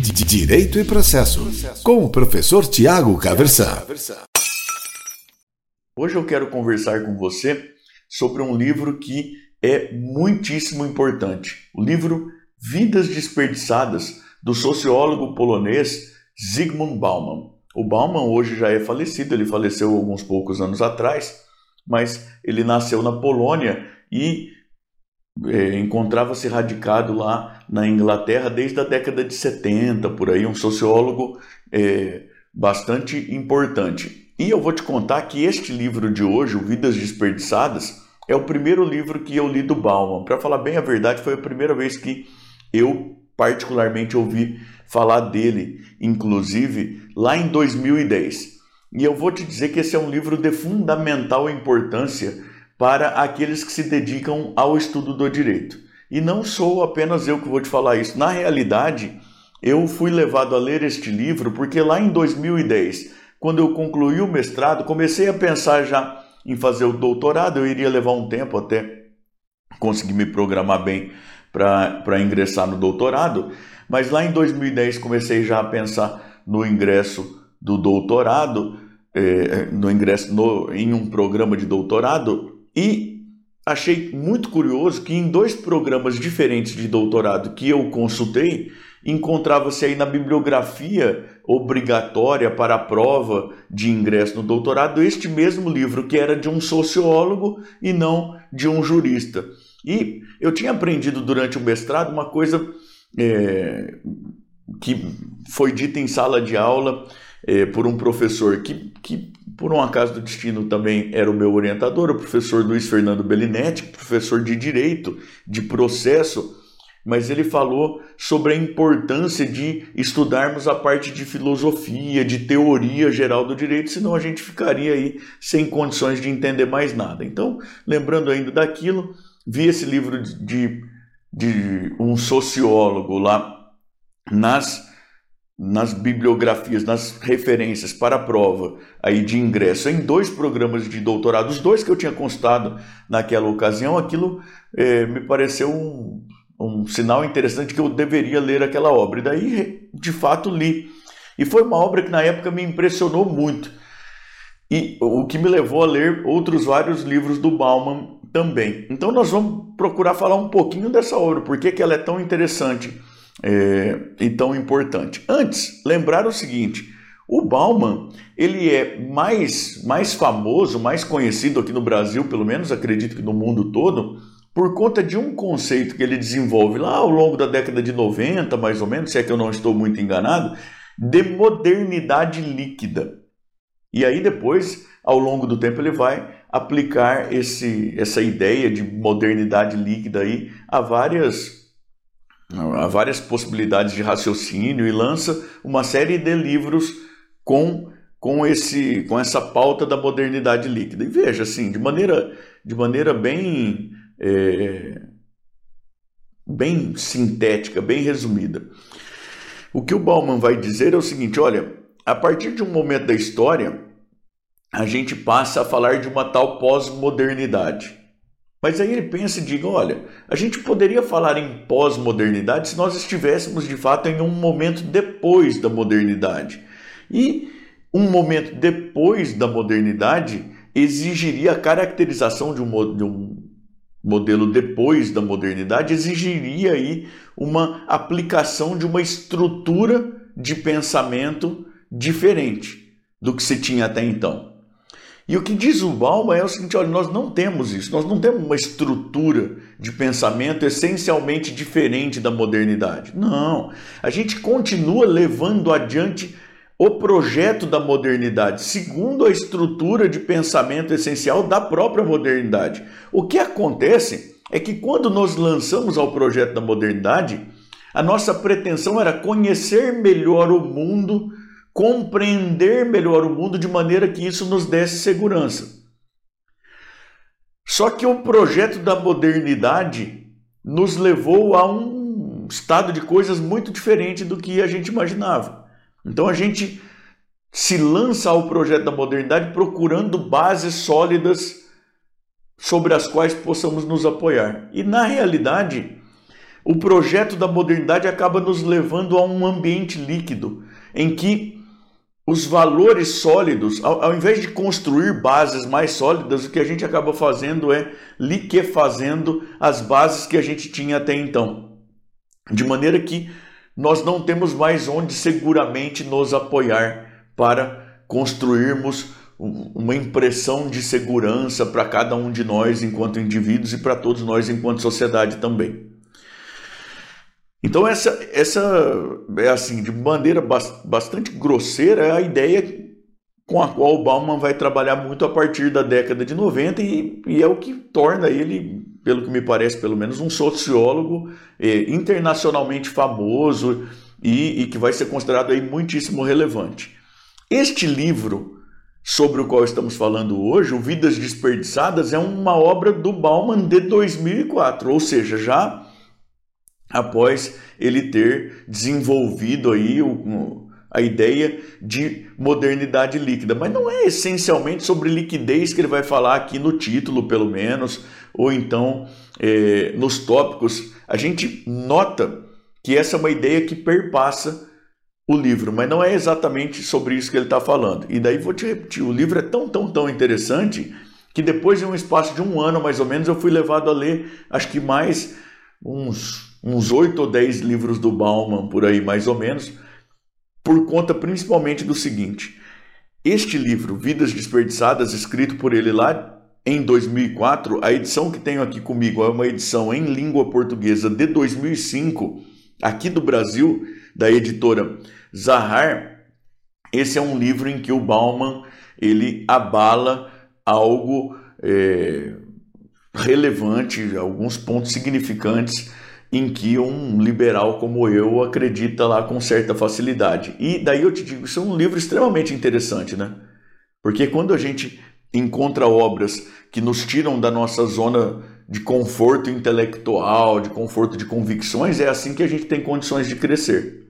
Direito e Processo, com o professor Tiago Caversan. Hoje eu quero conversar com você sobre um livro que é muitíssimo importante. O livro Vidas Desperdiçadas, do sociólogo polonês Zygmunt Bauman. O Bauman hoje já é falecido, ele faleceu alguns poucos anos atrás, mas ele nasceu na Polônia e é, encontrava-se radicado lá na Inglaterra desde a década de 70, por aí, um sociólogo é, bastante importante. E eu vou te contar que este livro de hoje, o Vidas Desperdiçadas, é o primeiro livro que eu li do Bauman. Para falar bem a verdade, foi a primeira vez que eu particularmente ouvi falar dele, inclusive lá em 2010. E eu vou te dizer que esse é um livro de fundamental importância para aqueles que se dedicam ao estudo do direito. E não sou apenas eu que vou te falar isso. Na realidade, eu fui levado a ler este livro porque lá em 2010, quando eu concluí o mestrado, comecei a pensar já em fazer o doutorado. Eu iria levar um tempo até conseguir me programar bem para ingressar no doutorado, mas lá em 2010 comecei já a pensar no ingresso do doutorado, eh, no ingresso no, em um programa de doutorado, e achei muito curioso que em dois programas diferentes de doutorado que eu consultei, encontrava-se aí na bibliografia obrigatória para a prova de ingresso no doutorado este mesmo livro, que era de um sociólogo e não de um jurista. E eu tinha aprendido durante o mestrado uma coisa é, que foi dita em sala de aula é, por um professor que, que por um acaso do destino, também era o meu orientador, o professor Luiz Fernando Bellinetti, professor de Direito, de Processo, mas ele falou sobre a importância de estudarmos a parte de filosofia, de teoria geral do direito, senão a gente ficaria aí sem condições de entender mais nada. Então, lembrando ainda daquilo, vi esse livro de, de um sociólogo lá nas nas bibliografias, nas referências para a prova aí de ingresso em dois programas de doutorado, os dois que eu tinha constado naquela ocasião, aquilo é, me pareceu um, um sinal interessante que eu deveria ler aquela obra. E daí, de fato, li. E foi uma obra que na época me impressionou muito. E o que me levou a ler outros vários livros do Bauman também. Então nós vamos procurar falar um pouquinho dessa obra, por que ela é tão interessante é, e tão importante. Antes, lembrar o seguinte: o Bauman ele é mais, mais famoso, mais conhecido aqui no Brasil, pelo menos acredito que no mundo todo, por conta de um conceito que ele desenvolve lá ao longo da década de 90, mais ou menos, se é que eu não estou muito enganado, de modernidade líquida. E aí depois, ao longo do tempo, ele vai aplicar esse, essa ideia de modernidade líquida aí a várias Há várias possibilidades de raciocínio e lança uma série de livros com, com, esse, com essa pauta da modernidade líquida. E veja, assim, de maneira, de maneira bem, é, bem sintética, bem resumida. O que o Bauman vai dizer é o seguinte: olha, a partir de um momento da história, a gente passa a falar de uma tal pós-modernidade. Mas aí ele pensa e diz: olha, a gente poderia falar em pós-modernidade se nós estivéssemos de fato em um momento depois da modernidade. E um momento depois da modernidade exigiria a caracterização de um, de um modelo depois da modernidade, exigiria aí uma aplicação de uma estrutura de pensamento diferente do que se tinha até então. E o que diz o Bauman é o seguinte: olha, nós não temos isso, nós não temos uma estrutura de pensamento essencialmente diferente da modernidade. Não, a gente continua levando adiante o projeto da modernidade, segundo a estrutura de pensamento essencial da própria modernidade. O que acontece é que quando nós lançamos ao projeto da modernidade, a nossa pretensão era conhecer melhor o mundo compreender melhor o mundo de maneira que isso nos desse segurança. Só que o projeto da modernidade nos levou a um estado de coisas muito diferente do que a gente imaginava. Então a gente se lança ao projeto da modernidade procurando bases sólidas sobre as quais possamos nos apoiar. E na realidade, o projeto da modernidade acaba nos levando a um ambiente líquido, em que os valores sólidos, ao, ao, invés de construir bases mais sólidas, o que a gente acaba fazendo é liquefazendo as bases que a gente tinha até então. De maneira que nós não temos mais onde seguramente nos apoiar para construirmos uma impressão de segurança para cada um de nós enquanto indivíduos e para todos nós enquanto sociedade também. Então essa essa é assim, de maneira bastante grosseira, é a ideia com a qual o Bauman vai trabalhar muito a partir da década de 90 e, e é o que torna ele, pelo que me parece, pelo menos um sociólogo eh, internacionalmente famoso e, e que vai ser considerado aí muitíssimo relevante. Este livro sobre o qual estamos falando hoje, o Vidas Desperdiçadas, é uma obra do Bauman de 2004, ou seja, já após ele ter desenvolvido aí o, a ideia de modernidade líquida. Mas não é essencialmente sobre liquidez que ele vai falar aqui no título, pelo menos, ou então é, nos tópicos. A gente nota que essa é uma ideia que perpassa o livro, mas não é exatamente sobre isso que ele está falando. E daí vou te repetir: o livro é tão, tão, tão interessante que depois de um espaço de um ano mais ou menos eu fui levado a ler, acho que mais uns uns oito ou dez livros do Bauman por aí mais ou menos, por conta principalmente do seguinte: este livro, Vidas Desperdiçadas, escrito por ele lá em 2004, a edição que tenho aqui comigo é uma edição em língua portuguesa de 2005, aqui do Brasil, da editora Zahar, esse é um livro em que o Bauman ele abala algo é, relevante, alguns pontos significantes em que um liberal como eu acredita lá com certa facilidade. E daí eu te digo, isso é um livro extremamente interessante, né? Porque quando a gente encontra obras que nos tiram da nossa zona de conforto intelectual, de conforto de convicções, é assim que a gente tem condições de crescer.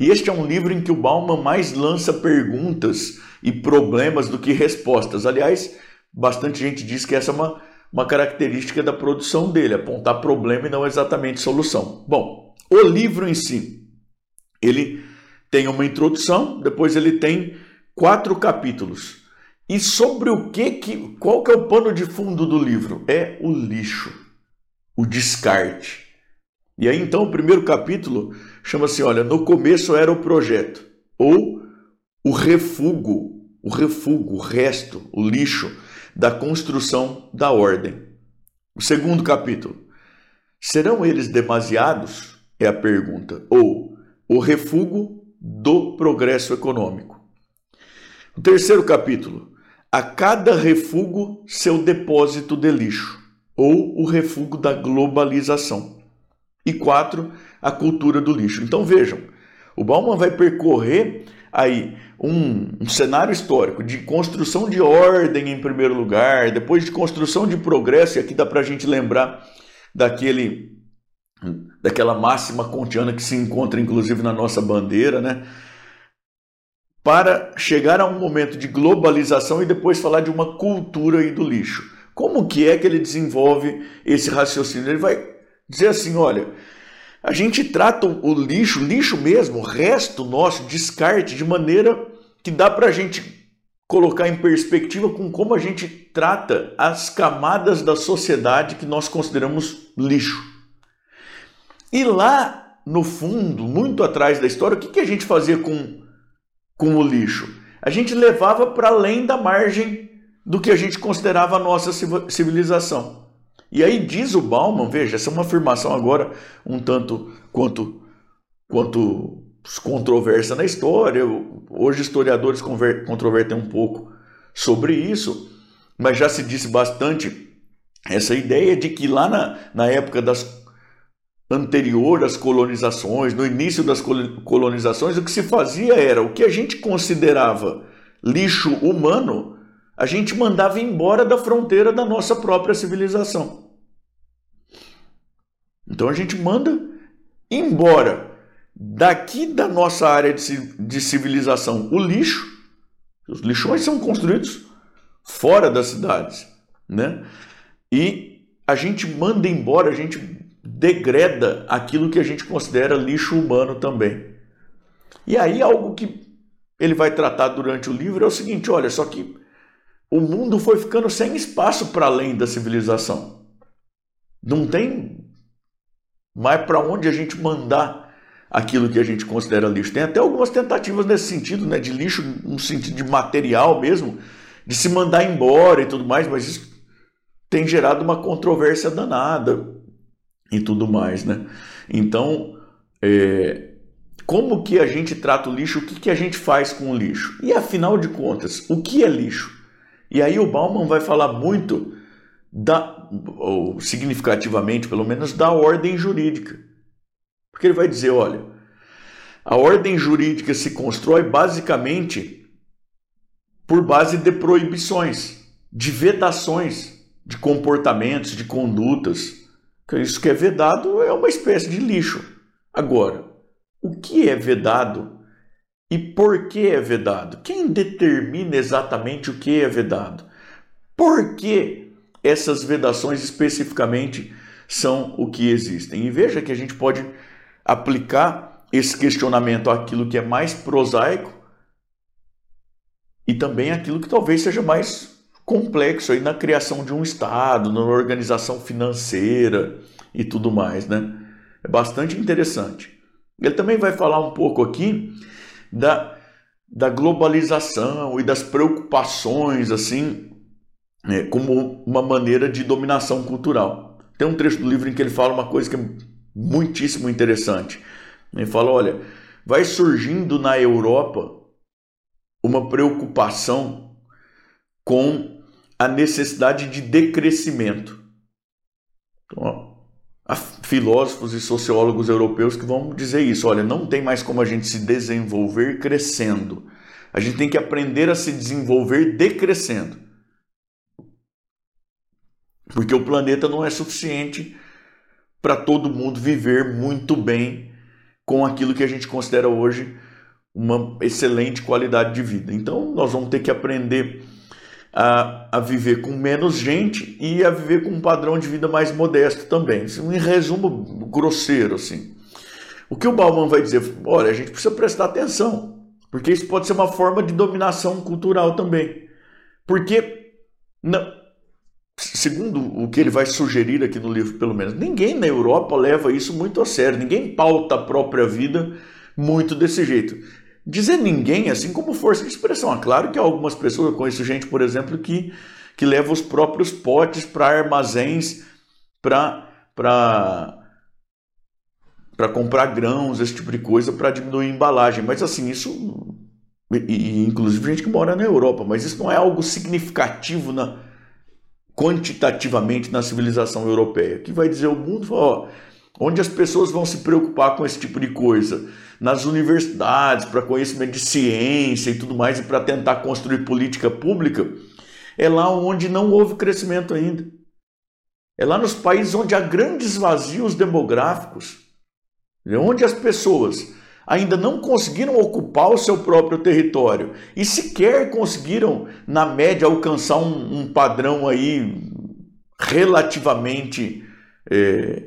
E este é um livro em que o Bauman mais lança perguntas e problemas do que respostas. Aliás, bastante gente diz que essa é uma, uma característica da produção dele, apontar problema e não exatamente solução. Bom, o livro em si, ele tem uma introdução, depois ele tem quatro capítulos. E sobre o que, que qual que é o pano de fundo do livro? É o lixo, o descarte. E aí então o primeiro capítulo chama-se, olha, no começo era o projeto, ou o refúgio, o refúgio, o resto, o lixo da construção da ordem. O segundo capítulo, serão eles demasiados? É a pergunta. Ou o refúgio do progresso econômico. O terceiro capítulo, a cada refúgio seu depósito de lixo, ou o refúgio da globalização. E quatro, a cultura do lixo. Então vejam, o Bauman vai percorrer aí um, um, cenário histórico de construção de ordem em primeiro lugar, depois de construção de progresso, e aqui dá para a gente lembrar daquele daquela máxima kantiana que se encontra inclusive na nossa bandeira, né? Para chegar a um momento de globalização e depois falar de uma cultura aí do lixo. Como que é que ele desenvolve esse raciocínio? Ele vai dizer assim, olha, a gente trata o lixo, lixo mesmo, o resto nosso, descarte, de maneira que dá para a gente colocar em perspectiva com como a gente trata as camadas da sociedade que nós consideramos lixo. E lá no fundo, muito atrás da história, o que, que a gente fazia com, com o lixo? A gente levava para além da margem do que a gente considerava a nossa civilização. E aí diz o Bauman, veja, essa é uma afirmação agora um tanto quanto, quanto controversa na história. Hoje historiadores controvertem um pouco sobre isso, mas já se disse bastante essa ideia de que lá na, na época das anterior às colonizações, no início das colonizações, o que se fazia era o que a gente considerava lixo humano, a gente mandava embora da fronteira da nossa própria civilização. Então a gente manda embora daqui da nossa área de civilização o lixo. Os lixões são construídos fora das cidades, né? E a gente manda embora, a gente degreda aquilo que a gente considera lixo humano também. E aí algo que ele vai tratar durante o livro é o seguinte, olha, só que o mundo foi ficando sem espaço para além da civilização. Não tem mais para onde a gente mandar aquilo que a gente considera lixo. Tem até algumas tentativas nesse sentido, né, de lixo no sentido de material mesmo, de se mandar embora e tudo mais, mas isso tem gerado uma controvérsia danada e tudo mais, né? Então, é, como que a gente trata o lixo? O que, que a gente faz com o lixo? E afinal de contas, o que é lixo? E aí o Bauman vai falar muito da, ou significativamente, pelo menos, da ordem jurídica. Porque ele vai dizer, olha, a ordem jurídica se constrói basicamente por base de proibições, de vedações de comportamentos, de condutas. Isso que é vedado é uma espécie de lixo. Agora, o que é vedado e por que é vedado? Quem determina exatamente o que é vedado? Por que essas vedações especificamente são o que existem? E veja que a gente pode aplicar esse questionamento àquilo que é mais prosaico e também aquilo que talvez seja mais complexo aí na criação de um Estado, na organização financeira e tudo mais, né? É bastante interessante. Ele também vai falar um pouco aqui da, da globalização e das preocupações, assim, é, como uma maneira de dominação cultural. Tem um trecho do livro em que ele fala uma coisa que é muitíssimo interessante. Ele fala: olha, vai surgindo na Europa uma preocupação com a necessidade de decrescimento. Então, ó, Há filósofos e sociólogos europeus que vão dizer isso: olha, não tem mais como a gente se desenvolver crescendo. A gente tem que aprender a se desenvolver decrescendo. Porque o planeta não é suficiente para todo mundo viver muito bem com aquilo que a gente considera hoje uma excelente qualidade de vida. Então, nós vamos ter que aprender a, a viver com menos gente e a viver com um padrão de vida mais modesto também. Isso, em resumo grosseiro, assim. O que o Bauman vai dizer? Olha, a gente precisa prestar atenção, porque isso pode ser uma forma de dominação cultural também. Porque, não, segundo o que ele vai sugerir aqui no livro, pelo menos, ninguém na Europa leva isso muito a sério, ninguém pauta a própria vida muito desse jeito. Dizer ninguém, assim como força de expressão. É claro que algumas pessoas, eu conheço gente, por exemplo, que, que leva os próprios potes para armazéns para para comprar grãos, esse tipo de coisa, para diminuir a embalagem. Mas assim, isso. E, e, inclusive gente que mora na Europa, mas isso não é algo significativo na, quantitativamente na civilização europeia. Que vai dizer o mundo, ó, onde as pessoas vão se preocupar com esse tipo de coisa? nas universidades para conhecimento de ciência e tudo mais e para tentar construir política pública, é lá onde não houve crescimento ainda. É lá nos países onde há grandes vazios demográficos, é onde as pessoas ainda não conseguiram ocupar o seu próprio território e sequer conseguiram, na média, alcançar um, um padrão aí relativamente é,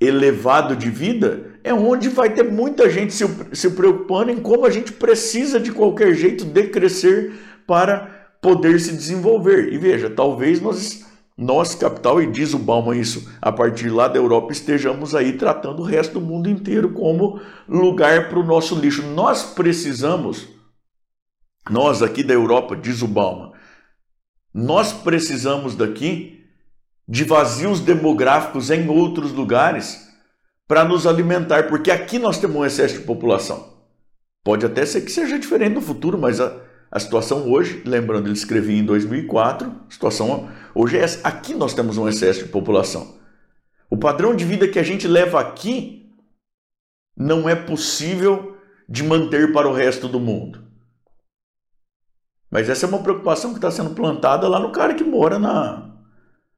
elevado de vida, é onde vai ter muita gente se, se preocupando em como a gente precisa de qualquer jeito decrescer para poder se desenvolver. E veja, talvez nós, nós capital, e diz o Bauman isso, a partir lá da Europa, estejamos aí tratando o resto do mundo inteiro como lugar para o nosso lixo. Nós precisamos, nós aqui da Europa, diz o Bauman, nós precisamos daqui de vazios demográficos em outros lugares para nos alimentar, porque aqui nós temos um excesso de população. Pode até ser que seja diferente no futuro, mas a, a situação hoje, lembrando, ele escrevia em 2004, a situação hoje é essa. Aqui nós temos um excesso de população. O padrão de vida que a gente leva aqui não é possível de manter para o resto do mundo. Mas essa é uma preocupação que está sendo plantada lá no cara que mora na,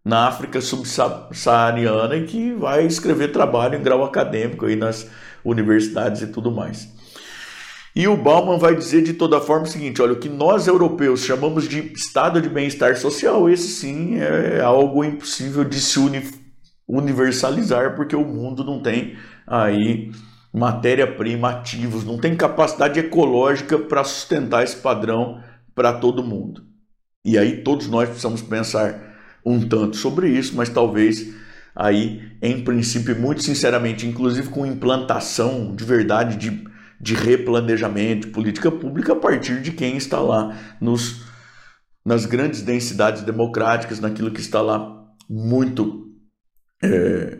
na África subsaariana e que vai escrever trabalho em grau acadêmico aí nas universidades e tudo mais. E o Bauman vai dizer de toda forma o seguinte: olha, o que nós europeus chamamos de estado de bem-estar social, esse sim é algo impossível de se universalizar, porque o mundo não tem aí matéria-prima ativos, não tem capacidade ecológica para sustentar esse padrão para todo mundo. E aí todos nós precisamos pensar um tanto sobre isso, mas talvez aí, em princípio, muito sinceramente, inclusive com implantação de verdade de, de replanejamento, de política pública a partir de quem está lá nos, nas grandes densidades democráticas, naquilo que está lá muito é,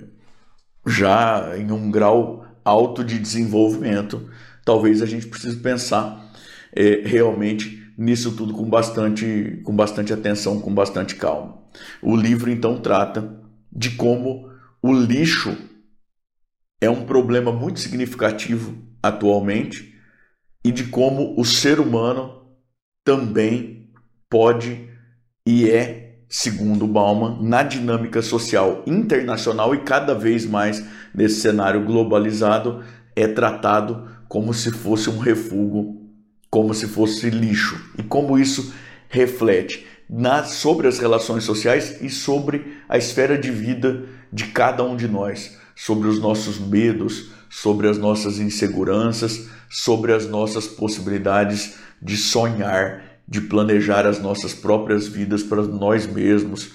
já em um grau alto de desenvolvimento. Talvez a gente precise pensar é, realmente nisso tudo com bastante, com bastante atenção, com bastante calma. O livro então trata de como o lixo é um problema muito significativo atualmente e de como o ser humano também pode e é, segundo Bauman, na dinâmica social internacional e cada vez mais nesse cenário globalizado, é tratado como se fosse um refúgio, como se fosse lixo. E como isso reflete na, sobre as relações sociais e sobre a esfera de vida de cada um de nós, sobre os nossos medos, sobre as nossas inseguranças, sobre as nossas possibilidades de sonhar, de planejar as nossas próprias vidas para nós mesmos,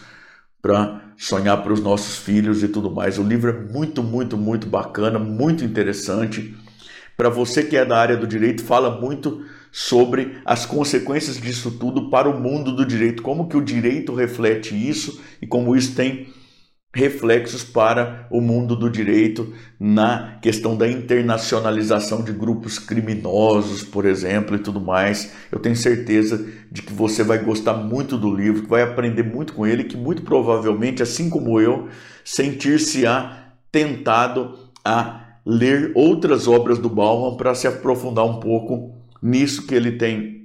para sonhar para os nossos filhos e tudo mais. O livro é muito, muito, muito bacana, muito interessante. Para você que é da área do direito, fala muito sobre as consequências disso tudo para o mundo do direito, como que o direito reflete isso e como isso tem reflexos para o mundo do direito na questão da internacionalização de grupos criminosos, por exemplo, e tudo mais. Eu tenho certeza de que você vai gostar muito do livro, que vai aprender muito com ele, que muito provavelmente, assim como eu, sentir-se-á tentado a ler outras obras do Bauman para se aprofundar um pouco nisso que ele tem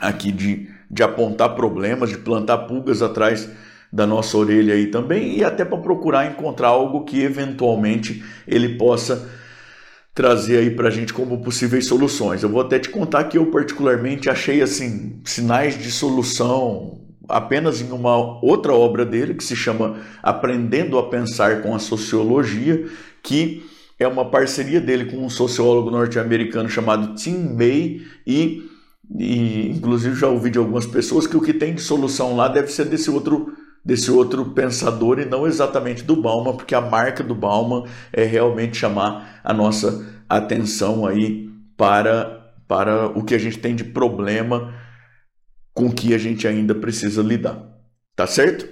aqui de, de apontar problemas, de plantar pulgas atrás da nossa orelha aí também e até para procurar encontrar algo que eventualmente ele possa trazer aí para a gente como possíveis soluções. Eu vou até te contar que eu particularmente achei assim sinais de solução apenas em uma outra obra dele que se chama Aprendendo a Pensar com a Sociologia, que é uma parceria dele com um sociólogo norte-americano chamado Tim May e, e inclusive já ouvi de algumas pessoas que o que tem de solução lá deve ser desse outro desse outro pensador e não exatamente do Bauman, porque a marca do Bauman é realmente chamar a nossa atenção aí para, para o que a gente tem de problema com que a gente ainda precisa lidar. Tá certo?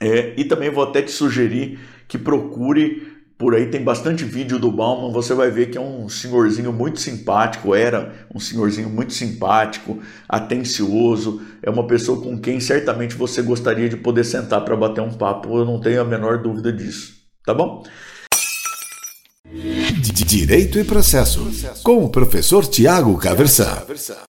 É, e também vou até te sugerir que procure por aí tem bastante vídeo do Bauman, você vai ver que é um senhorzinho muito simpático, era um senhorzinho muito simpático, atencioso, é uma pessoa com quem certamente você gostaria de poder sentar para bater um papo, eu não tenho a menor dúvida disso, tá bom? Direito e processo, com o professor Tiago Caversan.